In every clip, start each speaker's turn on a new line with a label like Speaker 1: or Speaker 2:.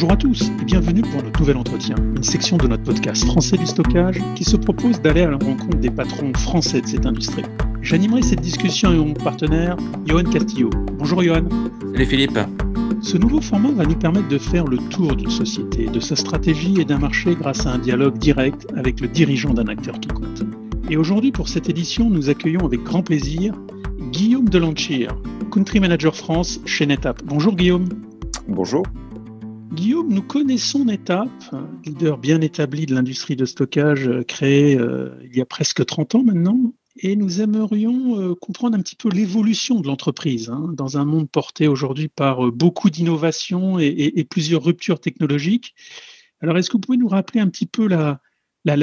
Speaker 1: Bonjour à tous et bienvenue pour notre nouvel entretien, une section de notre podcast Français du stockage qui se propose d'aller à la rencontre des patrons français de cette industrie. J'animerai cette discussion avec mon partenaire Johan Castillo. Bonjour Johan.
Speaker 2: Salut Philippe.
Speaker 1: Ce nouveau format va nous permettre de faire le tour d'une société, de sa stratégie et d'un marché grâce à un dialogue direct avec le dirigeant d'un acteur qui compte. Et aujourd'hui, pour cette édition, nous accueillons avec grand plaisir Guillaume Delanchir, Country Manager France chez NetApp. Bonjour Guillaume.
Speaker 3: Bonjour.
Speaker 1: Nous connaissons NetApp, leader bien établi de l'industrie de stockage euh, créé euh, il y a presque 30 ans maintenant, et nous aimerions euh, comprendre un petit peu l'évolution de l'entreprise hein, dans un monde porté aujourd'hui par beaucoup d'innovations et, plusieurs ruptures technologiques. Alors, est-ce que vous pouvez nous rappeler un petit peu la,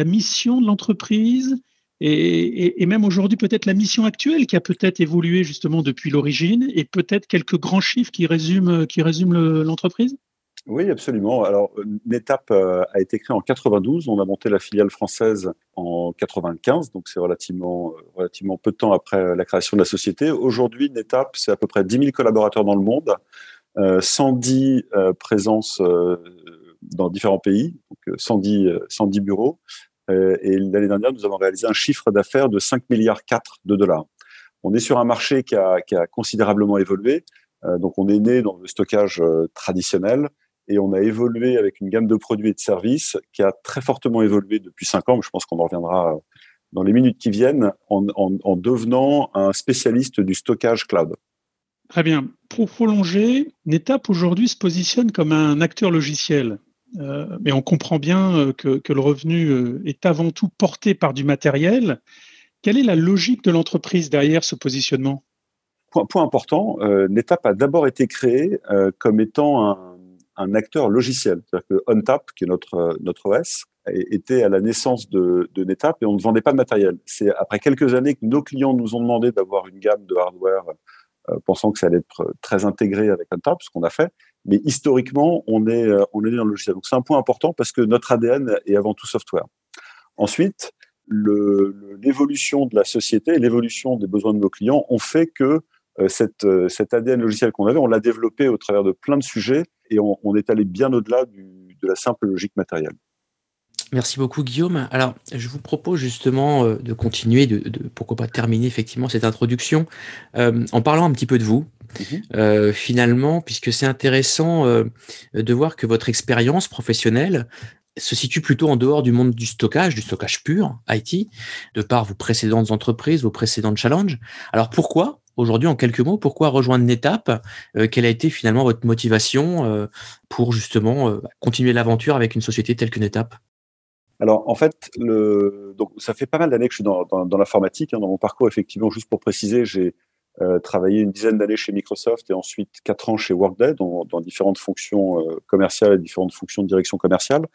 Speaker 1: mission de l'entreprise et, et, même aujourd'hui peut-être la mission actuelle qui a peut-être évolué justement depuis l'origine et peut-être quelques grands chiffres qui résument, qui résument l'entreprise?
Speaker 3: Oui, absolument. Alors, euh, NetApp euh, a été créé en 92. On a monté la filiale française en 95, donc c'est relativement, euh, relativement peu de temps après la création de la société. Aujourd'hui, NetApp, c'est à peu près 10 000 collaborateurs dans le monde, 110 présences dans différents pays, donc 110, 110 bureaux. et l'année dernière, nous avons réalisé un chiffre d'affaires de 5 milliards 4 de dollars. On est sur un marché qui a, qui a considérablement évolué. donc, on est né dans le stockage traditionnel et on a évolué avec une gamme de produits et de services qui a très fortement évolué depuis cinq ans. Je pense qu'on en reviendra dans les minutes qui viennent en, devenant un spécialiste du stockage cloud.
Speaker 1: Très bien. Pour prolonger, NetApp aujourd'hui se positionne comme un acteur logiciel. Euh, mais on comprend bien euh, que, le revenu euh, est avant tout porté par du matériel. Quelle est la logique de l'entreprise derrière ce positionnement?
Speaker 3: Point, point, important, NetApp a d'abord été créé comme étant un, un acteur logiciel. C'est-à-dire que OnTap, qui est notre, notre OS, était à la naissance de, de NetApp et on ne vendait pas de matériel. C'est après quelques années que nos clients nous ont demandé d'avoir une gamme de hardware euh, pensant que ça allait être très intégré avec OnTap, ce qu'on a fait. Mais historiquement, on est, euh, on est dans le logiciel. Donc c'est un point important parce que notre ADN est avant tout software. Ensuite, l'évolution de la société, l'évolution des besoins de nos clients ont fait que euh, cette, cet ADN logiciel qu'on avait, on l'a développé au travers de plein de sujets et on, on est allé bien au-delà de la simple logique matérielle.
Speaker 2: Merci beaucoup Guillaume. Alors, je vous propose justement euh, de continuer, de, de pourquoi pas terminer effectivement cette introduction euh, en parlant un petit peu de vous, mhm. euh, finalement, puisque c'est intéressant euh, de voir que votre expérience professionnelle se situe plutôt en dehors du monde du stockage, du stockage pur, IT, de par vos précédentes entreprises, vos précédentes challenges. Alors pourquoi aujourd'hui, en quelques mots, pourquoi rejoindre NetApp euh, Quelle a été finalement votre motivation euh, pour justement euh, continuer l'aventure avec une société telle que NetApp
Speaker 3: alors en fait, donc ça fait pas mal d'années que je suis dans, l'informatique. Hein, dans mon parcours, effectivement, juste pour préciser, j'ai travaillé une dizaine d'années chez Microsoft et ensuite quatre ans chez Workday, dans, différentes fonctions commerciales et différentes fonctions de direction commerciale.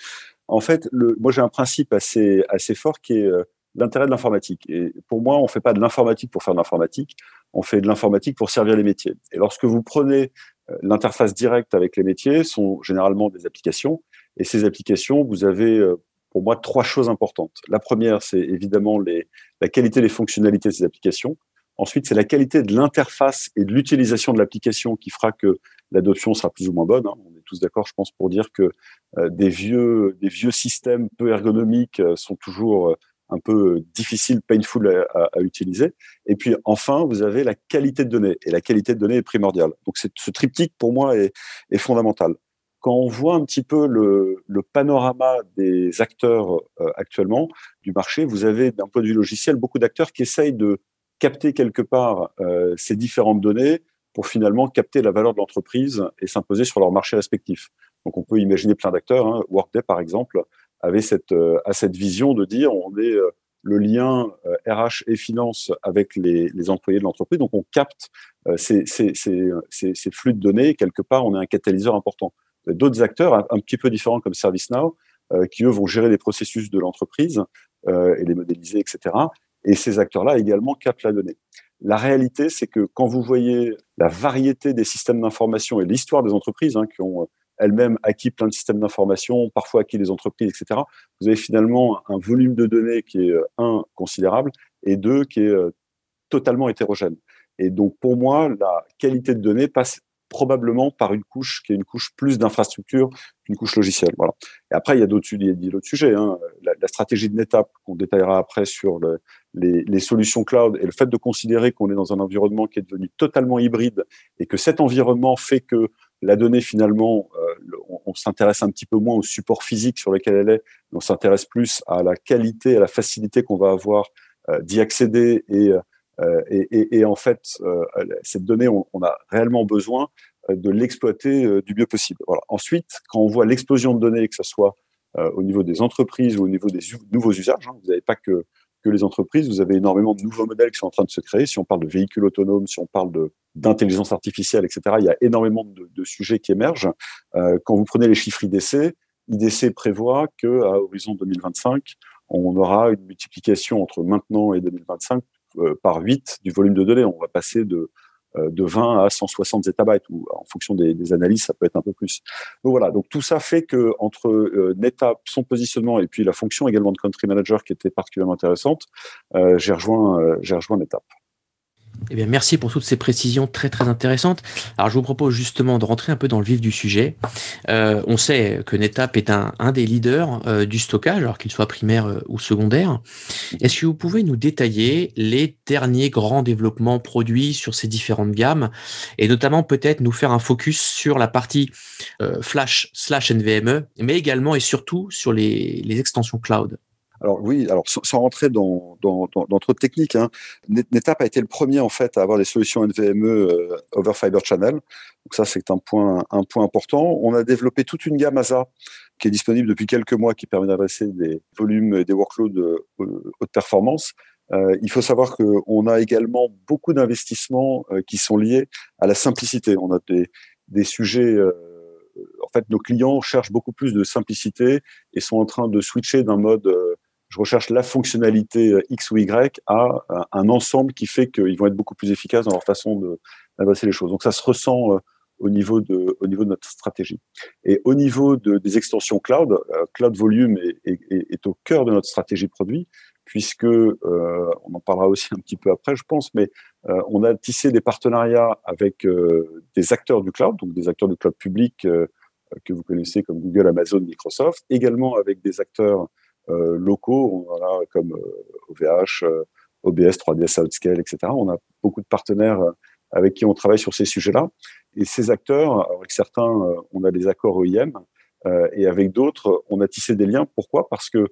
Speaker 3: En fait, moi j'ai un principe assez assez fort qui est l'intérêt de l'informatique. Et pour moi, on fait pas de l'informatique pour faire de l'informatique on fait de l'informatique pour servir les métiers. Et lorsque vous prenez euh, l'interface directe avec les métiers, sont généralement des applications. Et ces applications, vous avez euh, pour moi trois choses importantes. La première, c'est évidemment les, la qualité des fonctionnalités de ces applications. Ensuite, c'est la qualité de l'interface et de l'utilisation de l'application qui fera que l'adoption sera plus ou moins bonne. Hein. On est tous d'accord, je pense, pour dire que euh, des vieux, des vieux systèmes peu ergonomiques sont toujours un peu euh, difficile, painful à, à, utiliser. Et puis enfin, vous avez la qualité de données. Et la qualité de données est primordiale. Donc ce triptyque, pour moi, est, fondamental. Quand on voit un petit peu le, le panorama des acteurs euh, actuellement du marché, vous avez d'un point de vue logiciel beaucoup d'acteurs qui essayent de capter quelque part euh, ces différentes données pour finalement capter la valeur de l'entreprise et s'imposer sur leur marché respectif. Donc on peut imaginer plein d'acteurs. Hein. Workday, par exemple, avait cette, euh, à cette vision de dire on est euh, le lien RH euh, et finance avec les, les employés de l'entreprise. Donc, on capte ces, ces, ces, ces, flux de données. quelque part, on est un catalyseur important. D'autres acteurs, un, petit peu différents comme ServiceNow, qui eux vont gérer les processus de l'entreprise et les modéliser, etc. Et ces acteurs-là également captent la donnée. La réalité, c'est que quand vous voyez la variété des systèmes d'information et l'histoire des entreprises hein, qui ont elle-même acquis plein de systèmes d'information, parfois acquis des entreprises, etc. Vous avez finalement un volume de données qui est, euh, un, considérable, et deux, qui est euh, totalement hétérogène. Et donc, pour moi, la qualité de données passe probablement par une couche qui est une couche plus d'infrastructure qu'une couche logicielle. Voilà. Et après, il y a d'autres sujets. Hein. La, stratégie de NetApp qu'on détaillera après sur les, solutions cloud et le fait de considérer qu'on est dans un environnement qui est devenu totalement hybride et que cet environnement fait que la donnée, finalement, euh, on, s'intéresse un petit peu moins au support physique sur lequel elle est, mais on s'intéresse plus à la qualité, à la facilité qu'on va avoir euh, d'y accéder et, euh, en fait, cette donnée, on, a réellement besoin de l'exploiter du mieux possible. Ensuite, quand on voit l'explosion de données, que ce soit au niveau des entreprises ou au niveau des nouveaux usages, hein, vous n'avez pas que que les entreprises, vous avez énormément de nouveaux modèles qui sont en train de se créer. Si on parle de véhicules autonomes, si on parle d'intelligence artificielle, etc., il y a énormément de, sujets qui émergent. Euh, quand vous prenez les chiffres IDC, IDC prévoit que à horizon 2025, on aura une multiplication entre maintenant et 2025 euh, par 8 du volume de données. On va passer de de 20 à 160 zettabytes ou en fonction des, des, analyses ça peut être un peu plus. Donc voilà, donc tout ça fait que entre euh, NetApp, son positionnement et puis la fonction également de country manager qui était particulièrement intéressante, euh, j'ai rejoint euh, j'ai rejoint NetApp.
Speaker 2: Eh bien, merci pour toutes ces précisions très très intéressantes. Alors, je vous propose justement de rentrer un peu dans le vif du sujet. Euh, on sait que NetApp est un, un des leaders euh, du stockage, alors qu'il soit primaire euh, ou secondaire. Est-ce que vous pouvez nous détailler les derniers grands développements produits sur ces différentes gammes et notamment peut-être nous faire un focus sur la partie euh, Flash slash NVMe, mais également et surtout sur les, les extensions cloud?
Speaker 3: Alors oui, alors sans, rentrer dans, dans, trop de techniques, hein, NetApp a été le premier en fait à avoir des solutions NVMe euh, over Fiber Channel. Donc ça c'est un point important. On a développé toute une gamme ASA qui est disponible depuis quelques mois, qui permet d'adresser des volumes et des workloads de haute performance. Euh, il faut savoir qu'on a également beaucoup d'investissements euh, qui sont liés à la simplicité. On a des, sujets euh, en fait, nos clients cherchent beaucoup plus de simplicité et sont en train de switcher d'un mode euh, je recherche la fonctionnalité euh, X ou Y à un ensemble qui fait qu'ils vont être beaucoup plus efficaces dans leur façon d'adresser les choses. Donc ça se ressent euh, au niveau de, au niveau de notre stratégie. Et au niveau de, des extensions cloud, euh, Cloud Volume est, au cœur de notre stratégie produit, puisque euh, on en parlera aussi un petit peu après, je pense, mais euh, on a tissé des partenariats avec des acteurs du cloud, donc des acteurs du cloud public que vous connaissez comme Google, Amazon, Microsoft, également avec des acteurs euh, locaux, on a comme OVH, OBS, 3ds, Outscale, etc. On a beaucoup de partenaires euh, avec qui on travaille sur ces sujets-là. Et ces acteurs, avec certains, euh, on a des accords OIM, et avec d'autres, on a tissé des liens. Pourquoi? Parce que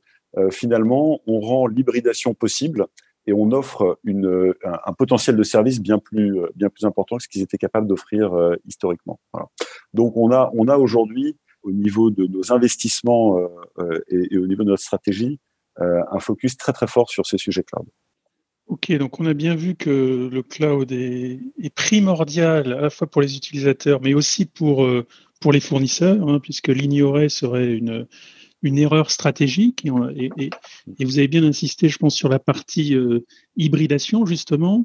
Speaker 3: finalement, on rend l'hybridation possible et on offre un, potentiel de service bien plus, bien plus important que ce qu'ils étaient capables d'offrir historiquement. Donc, on a, on a aujourd'hui au niveau de nos investissements euh, euh, et, au niveau de notre stratégie, euh, un focus très très fort sur ces sujets cloud.
Speaker 1: Ok, donc on a bien vu que le cloud est, primordial à la fois pour les utilisateurs, mais aussi pour, pour les fournisseurs, hein, puisque l'ignorer serait une, une erreur stratégique. Et, vous avez bien insisté, je pense, sur la partie hybridation, justement.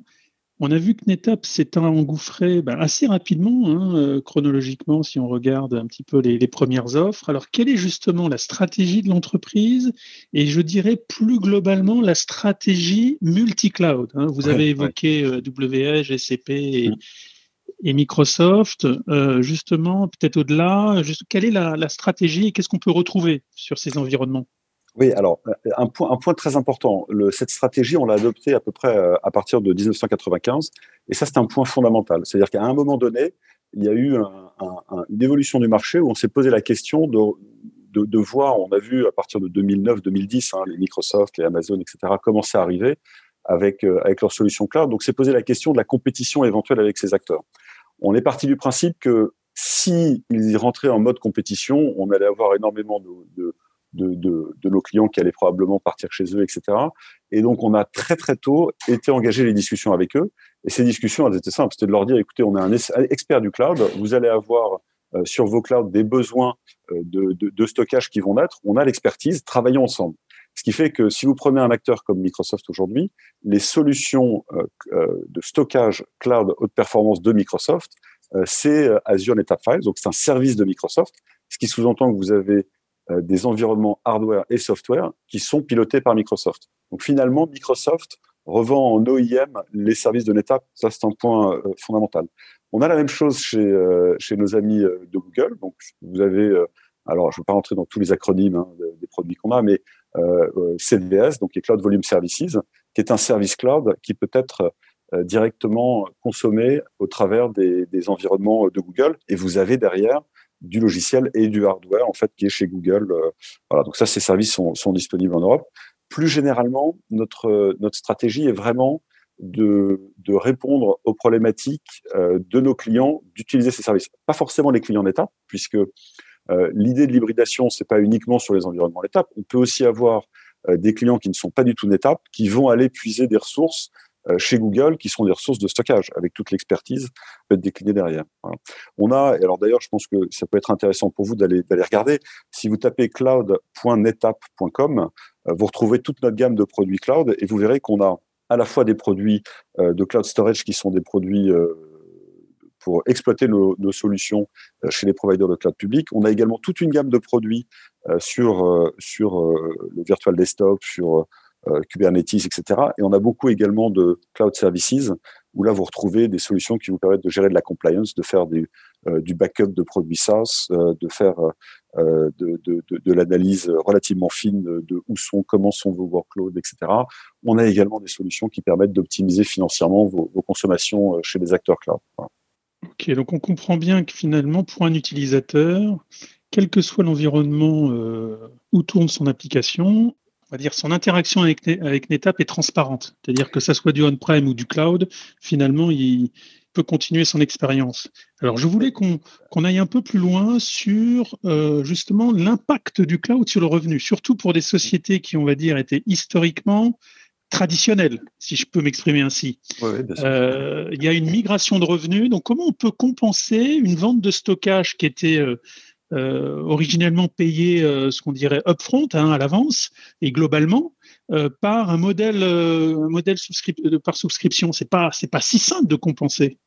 Speaker 1: On a vu que NetApp s'est engouffré ben, assez rapidement, hein, euh, chronologiquement, si on regarde un petit peu les, les, premières offres. Alors, quelle est justement la stratégie de l'entreprise et je dirais plus globalement la stratégie multi-cloud hein? Vous avez évoqué ouais. euh, GCP et, mmh. et Microsoft. Euh, justement, peut-être au-delà, quelle est la, la stratégie et qu'est-ce qu'on peut retrouver sur ces environnements?
Speaker 3: Oui, alors un point, un point très important. Cette stratégie, on l'a adoptée à peu près euh, à partir de 1995, et ça c'est un point fondamental. C'est-à-dire qu'à un moment donné, il y a eu un, un, une évolution du marché où on s'est posé la question de, voir. On a vu à partir de 2009-2010 hein, les Microsoft, les Amazon, etc. commencer à arriver avec euh, leurs solutions cloud. Donc c'est posé la question de la compétition éventuelle avec ces acteurs. On est parti du principe que si ils rentraient en mode compétition, on allait avoir énormément de de, de, de, nos clients qui allaient probablement partir chez eux, etc. Et donc, on a très, très tôt été engagé les discussions avec eux. Et ces discussions, elles étaient simples. C'était de leur dire, écoutez, on est un expert du cloud. Vous allez avoir euh, sur vos clouds des besoins euh, de, de, stockage qui vont naître. On a l'expertise. Travaillons ensemble. Ce qui fait que si vous prenez un acteur comme Microsoft aujourd'hui, les solutions euh, euh de stockage cloud haute performance de Microsoft, euh, c'est Azure NetApp Files. Donc, c'est un service de Microsoft. Ce qui sous-entend que vous avez euh, des environnements hardware et software qui sont pilotés par Microsoft. Donc finalement, Microsoft revend en OIM les services de NetApp. Ça, c'est un point fondamental. On a la même chose chez, chez nos amis de Google. Donc, vous avez, alors je ne vais pas rentrer dans tous les acronymes hein, des produits qu'on a, mais CVS, donc les Cloud Volume Services, qui est un service cloud qui peut être directement consommé au travers des, environnements de Google. Et vous avez derrière du logiciel et du hardware en fait qui est chez Google. Euh, voilà, donc ça, ces services sont, sont disponibles en Europe. Plus généralement, notre notre stratégie est vraiment de, de répondre aux problématiques euh, de nos clients d'utiliser ces services. Pas forcément les clients d'État, puisque euh, l'idée de l'hybridation, c'est pas uniquement sur les environnements d'État. On peut aussi avoir des clients qui ne sont pas du tout NetApp, qui vont aller puiser des ressources euh, chez Google qui sont des ressources de stockage avec toute l'expertise peut être déclinée derrière. On a, et alors d'ailleurs, je pense que ça peut être intéressant pour vous d'aller regarder. Si vous tapez cloud.netapp.com, euh, vous retrouvez toute notre gamme de produits cloud et vous verrez qu'on a à la fois des produits euh, de cloud storage qui sont des produits pour exploiter nos, nos, solutions chez les providers de cloud public. On a également toute une gamme de produits sur sur le virtual desktop, sur euh, Kubernetes, etc. Et on a beaucoup également de cloud services où là vous retrouvez des solutions qui vous permettent de gérer de la compliance, de faire du, euh, backup de produits SaaS, euh, de faire de, l'analyse relativement fine de où sont, comment sont vos workloads, etc. On a également des solutions qui permettent d'optimiser financièrement vos, consommations chez les acteurs cloud.
Speaker 1: Ok, donc on comprend bien que finalement, pour un utilisateur, quel que soit l'environnement euh, où tourne son application, va dire, son interaction avec, avec NetApp est transparente. C'est-à-dire que ça soit du on-prem ou du cloud, finalement, il peut continuer son expérience. Alors, je voulais qu'on aille un peu plus loin sur euh, justement l'impact du cloud sur le revenu, surtout pour des sociétés qui, on va dire, étaient historiquement traditionnelles, si je peux m'exprimer ainsi. euh, il y a une migration de revenus. Donc, comment on peut compenser une vente de stockage qui était euh, euh, originellement payé euh, ce qu'on dirait upfront hein, à l'avance et globalement euh, par un modèle, un modèle par subscription. C'est pas c'est pas si simple de compenser.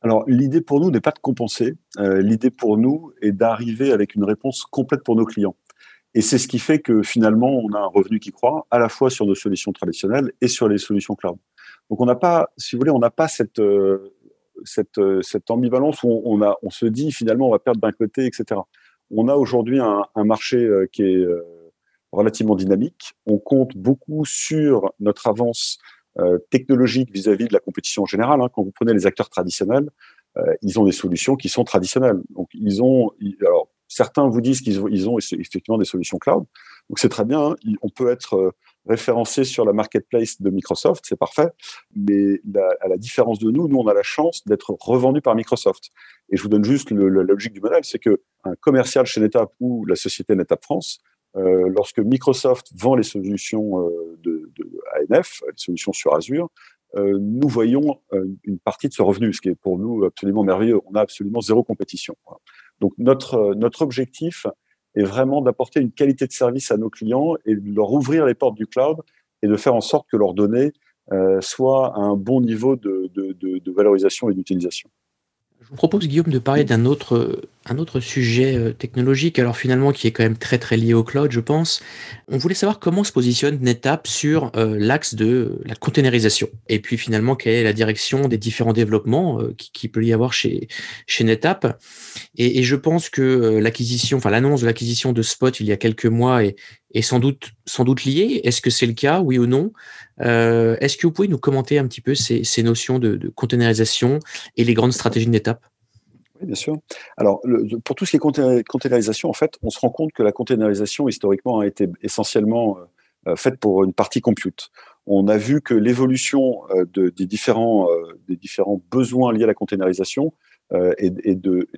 Speaker 3: Alors l'idée pour nous n'est pas de compenser. l'idée pour nous est d'arriver avec une réponse complète pour nos clients. Et c'est ce qui fait que finalement, on a un revenu qui croît à la fois sur nos solutions traditionnelles et sur les solutions cloud. Donc on n'a pas, si vous voulez, on n'a pas cette, cette, cette ambivalence où on, a, on se dit finalement on va perdre d'un côté, etc on a aujourd'hui un, marché euh, qui est euh, relativement dynamique. On compte beaucoup sur notre avance euh, technologique vis-à-vis -vis de la compétition générale. Hein. Quand vous prenez les acteurs traditionnels, ils ont des solutions qui sont traditionnelles. Donc ils ont, alors certains vous disent qu'ils ont, ils ont effectivement des solutions cloud. Donc c'est très bien. Hein. On peut être référencé sur la marketplace de Microsoft, c'est parfait. Mais à la différence de nous, nous, on a la chance d'être revendu par Microsoft. Et je vous donne juste la logique du modèle, c'est que un commercial chez NetApp ou la société NetApp France, euh, lorsque Microsoft vend les solutions euh, de, ANF, les solutions sur Azure, euh, nous voyons une partie de ce revenu, ce qui est pour nous absolument merveilleux. On a absolument zéro compétition. Donc notre notre objectif, est vraiment d'apporter une qualité de service à nos clients et de leur ouvrir les portes du cloud et de faire en sorte que leurs données euh, soient à un bon niveau de, de valorisation et d'utilisation.
Speaker 2: Je vous propose, Guillaume, de parler d'un autre, un autre sujet euh, technologique, alors finalement qui est quand même très très lié au cloud, je pense. On voulait savoir comment se positionne NetApp sur euh, l'axe de la containerisation. Et puis finalement, quelle est la direction des différents développements euh, qui, peut y avoir chez, chez NetApp. Et, je pense que l'acquisition, enfin l'annonce de l'acquisition de Spot il y a quelques mois est, sans doute, sans doute liée. Est-ce que c'est le cas, oui ou non? Est-ce que vous pouvez nous commenter un petit peu ces, ces notions de, de containerisation et les grandes stratégies de NetApp?
Speaker 3: Oui, bien sûr. Alors, pour tout ce qui est containerisation, en fait, on se rend compte que la containerisation, historiquement, a été essentiellement euh, faite pour une partie compute. On a vu que l'évolution euh, de, des, différents, euh, des différents besoins liés à la containerisation, euh, et,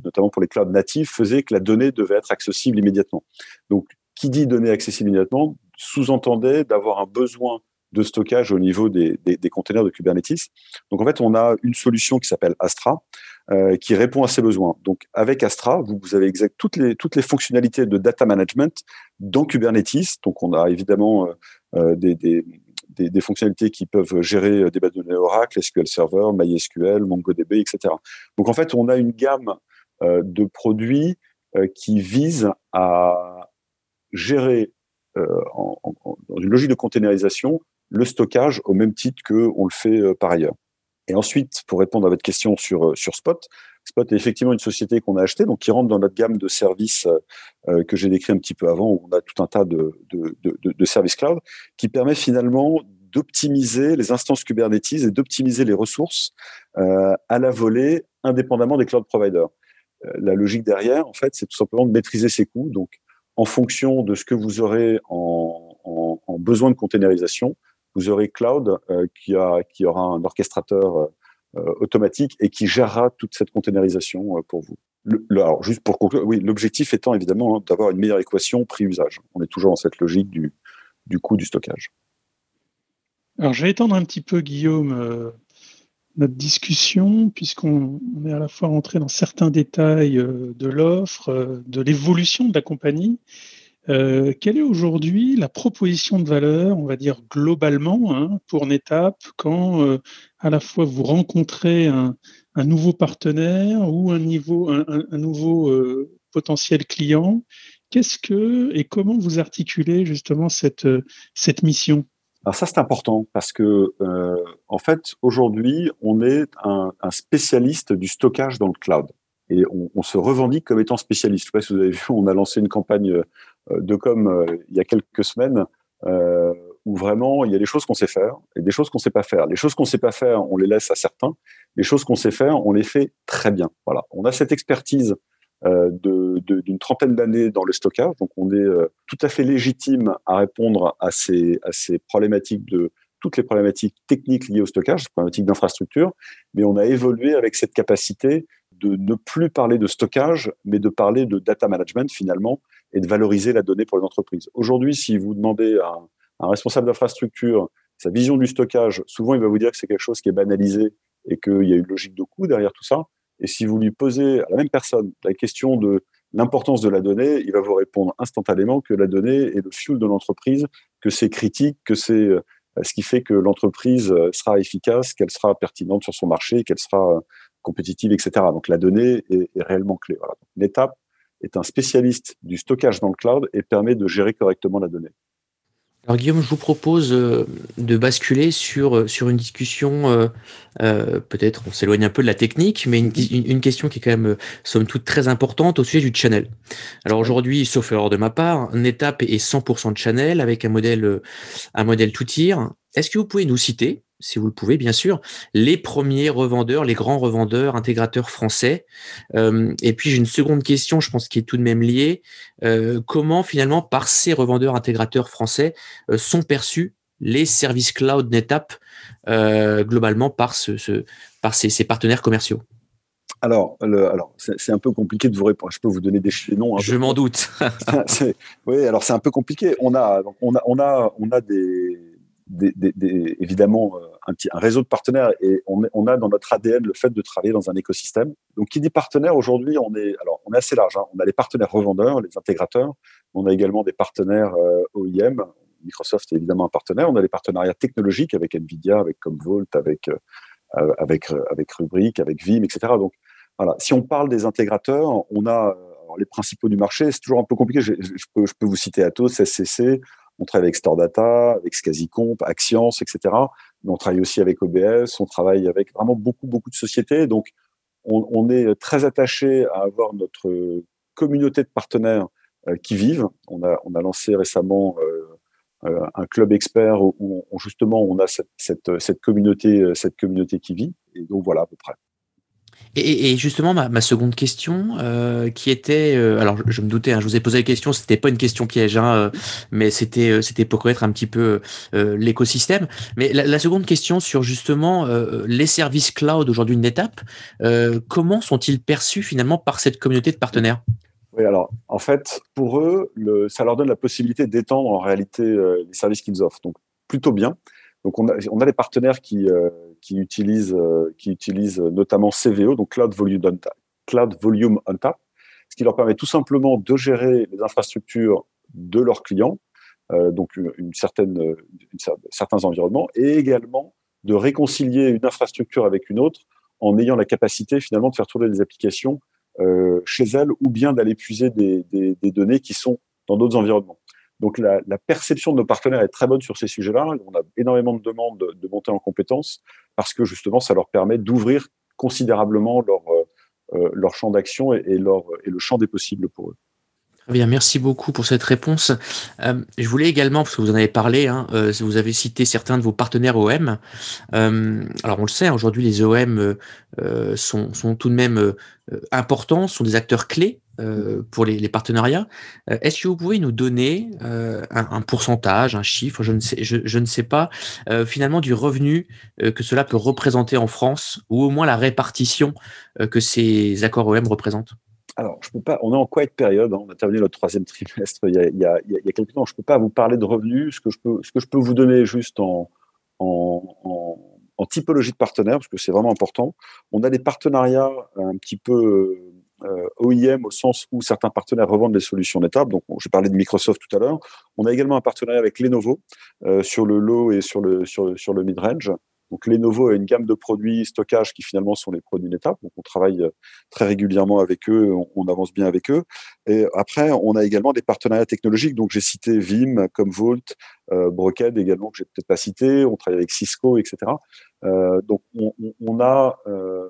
Speaker 3: notamment pour les clouds natifs, faisait que la donnée devait être accessible immédiatement. Donc, qui dit données accessibles immédiatement sous-entendait d'avoir un besoin de stockage au niveau des, des, des, containers de Kubernetes. Donc en fait, on a une solution qui s'appelle Astra, euh, qui répond à ces besoins. Donc avec Astra, vous, avez exact toutes les fonctionnalités de data management dans Kubernetes. Donc on a évidemment euh, euh des, fonctionnalités qui peuvent gérer des bases de données Oracle, SQL Server, MySQL, MongoDB, etc. Donc en fait, on a une gamme de produits qui visent à gérer en, dans une logique de containerisation le stockage au même titre que on le fait par ailleurs. Et ensuite, pour répondre à votre question sur, sur Spot, Spot est effectivement une société qu'on a achetée, donc qui rentre dans notre gamme de services que j'ai décrit un petit peu avant, où on a tout un tas de, de, de, services cloud, qui permet finalement d'optimiser les instances Kubernetes et d'optimiser les ressources euh, à la volée, indépendamment des cloud providers. Euh, la logique derrière, en fait, c'est tout simplement de maîtriser ses coûts. Donc, en fonction de ce que vous aurez en, en, en besoin de containerisation, vous aurez cloud euh, qui, aura un orchestrateur euh, euh, automatique et qui gérera toute cette containerisation pour vous. Alors, juste pour conclure, oui, l'objectif étant évidemment hein, d'avoir une meilleure équation prix-usage. On est toujours dans cette logique du, du coût du stockage.
Speaker 1: Alors, je vais étendre un petit peu, Guillaume, notre discussion, puisqu'on est à la fois rentré dans certains détails de l'offre, de l'évolution de la compagnie. Quelle est aujourd'hui la proposition de valeur, on va dire globalement, hein, pour NetApp, quand à la fois vous rencontrez un, nouveau partenaire ou un, niveau, un, nouveau potentiel client? Qu'est-ce que et comment vous articulez justement cette, cette mission?
Speaker 3: Alors ça, c'est important parce que, euh, en fait, aujourd'hui, on est un, spécialiste du stockage dans le cloud. Et on, on, se revendique comme étant spécialiste. Je sais pas si vous avez vu, on a lancé une campagne euh, de com euh, il y a quelques semaines euh, où vraiment il y a des choses qu'on sait faire et des choses qu'on sait pas faire. Les choses qu'on sait pas faire, on les laisse à certains. Les choses qu'on sait faire, on les fait très bien. Voilà, on a cette expertise euh, d'une trentaine d'années dans le stockage. Donc, on est euh, tout à fait légitime à répondre à ces, à ces problématiques de toutes les problématiques techniques liées au stockage, problématiques d'infrastructure, mais on a évolué avec cette capacité de ne plus parler de stockage, mais de parler de data management finalement et de valoriser la donnée pour les entreprises. Aujourd'hui, si vous demandez à un, responsable d'infrastructure sa vision du stockage, souvent il va vous dire que c'est quelque chose qui est banalisé et qu'il y a une logique de coût derrière tout ça. Et si vous lui posez à la même personne la question de l'importance de la donnée, il va vous répondre instantanément que la donnée est le fuel de l'entreprise, que c'est critique, que c'est euh, ce qui fait que l'entreprise euh, sera efficace, qu'elle sera pertinente sur son marché, qu'elle sera euh, compétitive, etc. Donc la donnée est, réellement clé. Voilà. Est un spécialiste du stockage dans le cloud et permet de gérer correctement la donnée.
Speaker 2: Alors Guillaume, je vous propose euh, de basculer sur, euh, sur une discussion, euh, peut-être on s'éloigne un peu de la technique, mais une, une, question qui est quand même, somme toute, très importante au sujet du channel. Alors aujourd'hui, sauf erreur de ma part, Netap est 100% de channel avec un modèle, un modèle tout tir. Est-ce que vous pouvez nous citer si vous le pouvez, bien sûr, les premiers revendeurs, les grands revendeurs, intégrateurs français? Euh, et puis j'ai une seconde question, je pense qui est tout de même liée. Euh, comment finalement, par ces revendeurs, intégrateurs français, euh, sont perçus les services cloud NetApp globalement par, ce, par ces, partenaires commerciaux?
Speaker 3: Alors, alors c'est un peu compliqué de vous répondre. Je peux vous donner des noms.
Speaker 2: Hein, Je m'en doute.
Speaker 3: oui, alors c'est un peu compliqué. On a, on a, on a, on a des, évidemment euh, un, petit, réseau de partenaires et on, a dans notre ADN le fait de travailler dans un écosystème. Donc, qui dit partenaire aujourd'hui, on est alors on est assez large. Hein. On a les partenaires revendeurs, les intégrateurs. On a également des partenaires euh, OEM. Microsoft est évidemment un partenaire. On a des partenariats technologiques avec Nvidia, avec Commvault, avec euh, avec avec Rubrik, avec Vim, etc. Donc voilà. Si on parle des intégrateurs, on a les principaux du marché. C'est toujours un peu compliqué. Je, je, peux, je peux vous citer Atos, SCC, on travaille avec Stordata, avec SCSIComp, Axience, etc. Mais on travaille aussi avec OBS, on travaille avec vraiment beaucoup, beaucoup de sociétés. Donc, on, est très attaché à avoir notre communauté de partenaires euh, qui vivent. On a, on a lancé récemment euh, euh, un club expert où, justement on a cette, cette, communauté, cette communauté qui vit. Et donc voilà à peu près.
Speaker 2: Et, justement, ma, seconde question, euh, qui était, euh, alors je, me doutais, hein, je vous ai posé la question, c'était pas une question piège, hein, euh, mais c'était c'était pour connaître un petit peu l'écosystème. Mais la, seconde question sur justement les services cloud aujourd'hui une étape, comment sont-ils perçus finalement par cette communauté de partenaires?
Speaker 3: Oui, alors en fait, pour eux, ça leur donne la possibilité d'étendre en réalité les services qu'ils offrent, donc plutôt bien. Donc on a, on a des partenaires qui qui utilisent, euh, qui utilisent notamment CVO, donc Cloud Volume on Tap, Cloud Volume on Tap, ce qui leur permet tout simplement de gérer les infrastructures de leurs clients, euh, donc une, certaine, certains environnements, et également de réconcilier une infrastructure avec une autre en ayant la capacité finalement de faire tourner des applications euh, chez elles ou bien d'aller puiser des, données qui sont dans d'autres environnements. Donc la, perception de nos partenaires est très bonne sur ces sujets-là. On a énormément de demandes de, montée en compétences parce que justement, ça leur permet d'ouvrir considérablement leur, leur champ d'action et, le champ des possibles pour eux.
Speaker 2: Très bien, merci beaucoup pour cette réponse. Euh, je voulais également, parce que vous en avez parlé, hein, euh, vous avez cité certains de vos partenaires OM. Euh, alors on le sait, aujourd'hui les OM sont, tout de même importants, sont des acteurs clés pour les, partenariats. Est-ce que vous pouvez nous donner un, un, pourcentage, un chiffre, je ne sais, je, ne sais pas, finalement du revenu que cela peut représenter en France, ou au moins la répartition que ces accords OM représentent?
Speaker 3: Alors, je peux pas. On est en quiet période. Hein, on a terminé notre troisième trimestre il y a, il quelques temps. Je peux pas vous parler de revenus. Ce que je peux, ce que je peux vous donner juste en, en, en, typologie de partenaires, parce que c'est vraiment important. On a des partenariats un petit peu euh, OIM au sens où certains partenaires revendent des solutions d'étape. Donc, j'ai parlé de Microsoft tout à l'heure. On a également un partenariat avec Lenovo euh, sur le low et sur le sur, sur le mid range. Donc Lenovo a une gamme de produits stockage qui finalement sont les produits d'étape. Donc on travaille euh, très régulièrement avec eux, on, avance bien avec eux. Et après, on a également des partenariats technologiques. Donc j'ai cité Vim, comme Volt, euh, Brockhead également que j'ai peut-être pas cité. On travaille avec Cisco, etc. Euh, donc on, on a euh,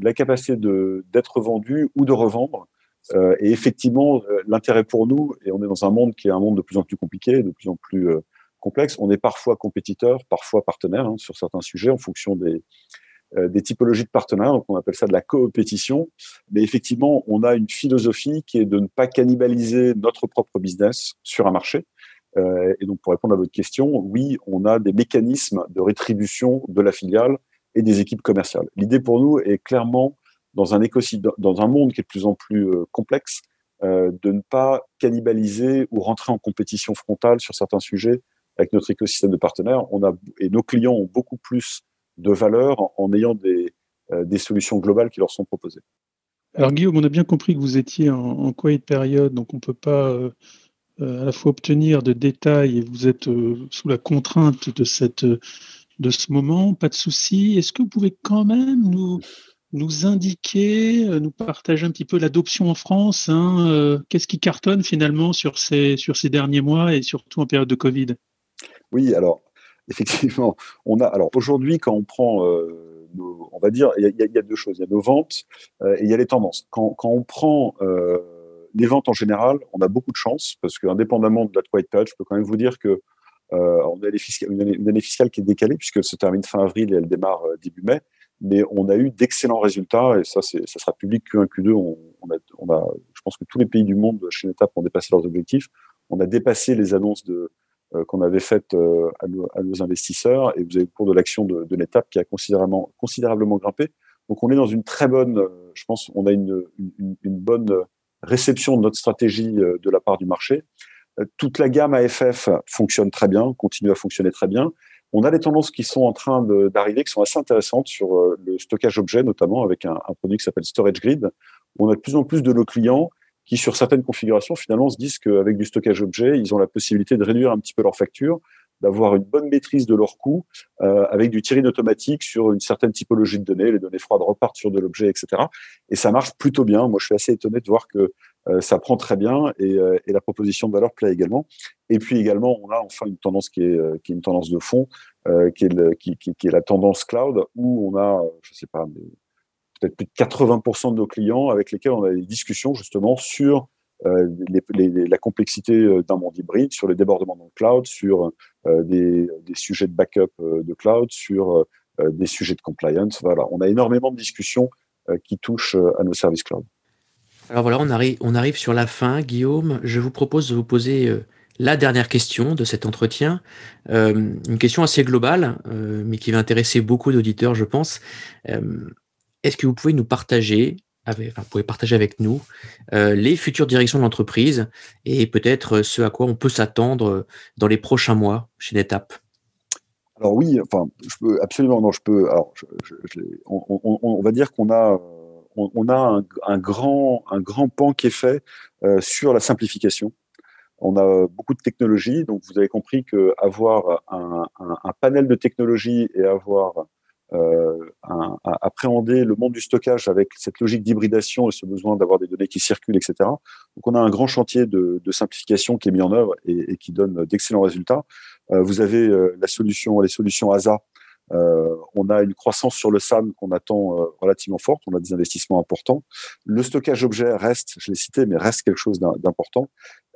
Speaker 3: la capacité d'être vendu ou de revendre. Euh, et effectivement, euh, l'intérêt pour nous, et on est dans un monde qui est un monde de plus en plus compliqué, de plus en plus complexe. On est parfois compétiteur, parfois partenaire hein, sur certains sujets en fonction des, euh, des typologies de partenaires. Donc on appelle ça de la coopétition. Mais effectivement, on a une philosophie qui est de ne pas cannibaliser notre propre business sur un marché. Euh, et donc pour répondre à votre question, oui, on a des mécanismes de rétribution de la filiale et des équipes commerciales. L'idée pour nous est clairement dans un écosystème, dans un monde qui est de plus en plus euh, complexe, de ne pas cannibaliser ou rentrer en compétition frontale sur certains sujets avec notre écosystème de partenaires, on a, et nos clients ont beaucoup plus de valeur en, ayant des, euh, des solutions globales qui leur sont proposées.
Speaker 1: Alors Guillaume, on a bien compris que vous étiez en, en quiet période, donc on ne peut pas euh, euh, à la fois obtenir de détails et vous êtes sous la contrainte de, cette, de ce moment, pas de souci. Est-ce que vous pouvez quand même nous, nous indiquer, nous partager un petit peu l'adoption en France hein, Qu'est-ce qui cartonne finalement sur ces, sur ces derniers mois et surtout en période de Covid?
Speaker 3: Oui, alors effectivement, on a. Alors aujourd'hui, quand on prend, euh, on va dire, il y, a deux choses. Il y a nos ventes euh, et il y a les tendances. Quand, quand on prend euh, les ventes en général, on a beaucoup de chance parce que indépendamment de la white page, je peux quand même vous dire que on a une, année, fiscale qui est décalée puisqu'elle se termine fin avril et elle démarre début mai. Mais on a eu d'excellents résultats et ça, ça sera public Q1, Q2. On, a, on a, je pense que tous les pays du monde chez Netap ont dépassé leurs objectifs. On a dépassé les annonces de, euh, qu'on avait faite euh, à, nos, investisseurs. Et vous avez le cours de l'action de, de l'étape qui a considérablement, considérablement grimpé. Donc on est dans une très bonne, euh, je pense, on a une, une, une bonne réception de notre stratégie de la part du marché. Toute la gamme AFF fonctionne très bien, continue à fonctionner très bien. On a des tendances qui sont en train d'arriver, qui sont assez intéressantes sur le stockage objet, notamment avec un, produit qui s'appelle Storage Grid. On a de plus en plus de nos clients qui, sur certaines configurations, finalement, se disent qu'avec du stockage objet, ils ont la possibilité de réduire un petit peu leur facture, d'avoir une bonne maîtrise de leurs coûts, euh, avec du tiering automatique sur une certaine typologie de données. Les données froides repartent sur de l'objet, etc. Et ça marche plutôt bien. Moi, je suis assez étonné de voir que euh, ça prend très bien et, euh, et, la proposition de valeur plaît également. Et puis également, on a enfin une tendance qui est, euh, une tendance de fond, euh, qui, est la tendance cloud, où on a, je sais pas, peut-être plus de 80% de nos clients avec lesquels on a des discussions justement sur euh, la complexité euh, d'un monde hybride, sur les débordements dans le cloud, sur euh, des, sujets de backup euh, de cloud, sur euh, des sujets de compliance. Voilà, on a énormément de discussions qui touchent à nos services cloud.
Speaker 2: Alors voilà, on arrive, sur la fin, Guillaume. Je vous propose de vous poser la dernière question de cet entretien, euh, une question assez globale, euh, mais qui va intéresser beaucoup d'auditeurs, je pense. Euh, est-ce que vous pouvez nous partager, avec, vous pouvez partager avec nous euh, les futures directions de l'entreprise et peut-être ce à quoi on peut s'attendre dans les prochains mois chez NetApp?
Speaker 3: Alors oui, enfin, absolument, on, va dire qu'on a, on, a un, grand, un grand pan qui est fait euh, sur la simplification. On a beaucoup de technologies, donc vous avez compris que avoir un, panel de technologies et avoir appréhender le monde du stockage avec cette logique d'hybridation et ce besoin d'avoir des données qui circulent, etc. Donc on a un grand chantier de, simplification qui est mis en œuvre et, qui donne d'excellents résultats. vous avez la solution, les solutions ASA euh, on a une croissance sur le SAM qu'on attend euh, relativement forte. On a des investissements importants. Le stockage objet reste, je l'ai cité, mais reste quelque chose d'important.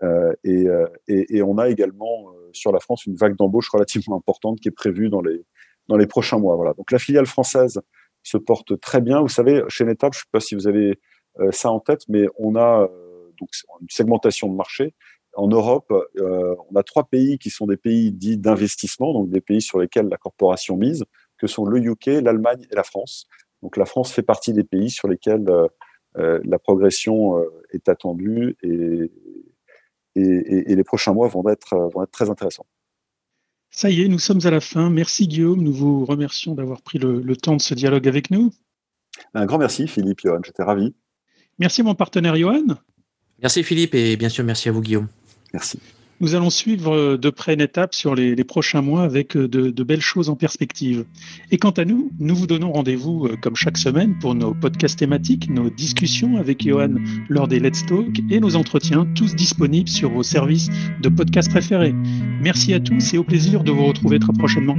Speaker 3: Euh, et, on a également sur la France une vague d'embauche relativement importante qui est prévue dans les dans les prochains mois. Voilà. Donc la filiale française se porte très bien. Vous savez, chez NetApp, je ne sais pas si vous avez ça en tête, mais on a donc une segmentation de marché en Europe, euh, on a trois pays qui sont des pays dits d'investissement, donc des pays sur lesquels la corporation mise, que sont le UK, l'Allemagne et la France. Donc la France fait partie des pays sur lesquels euh, euh, la progression est attendue et, et, les prochains mois vont être, vont être très intéressants.
Speaker 1: Ça y est, nous sommes à la fin. Merci Guillaume, nous vous remercions d'avoir pris le, le, temps de ce dialogue avec nous.
Speaker 3: Un grand merci Philippe, Johan, j'étais ravi.
Speaker 1: Merci mon partenaire Johan.
Speaker 2: Merci Philippe et bien sûr merci à vous Guillaume.
Speaker 3: Merci.
Speaker 1: Nous allons suivre euh, de près une étape sur les, prochains mois avec euh, de, belles choses en perspective. Et quant à nous, nous vous donnons rendez-vous euh, comme chaque semaine pour nos podcasts thématiques, nos discussions avec Johan lors des Let's Talk et nos entretiens, tous disponibles sur vos services de podcasts préférés. Merci à tous et au plaisir de vous retrouver très prochainement.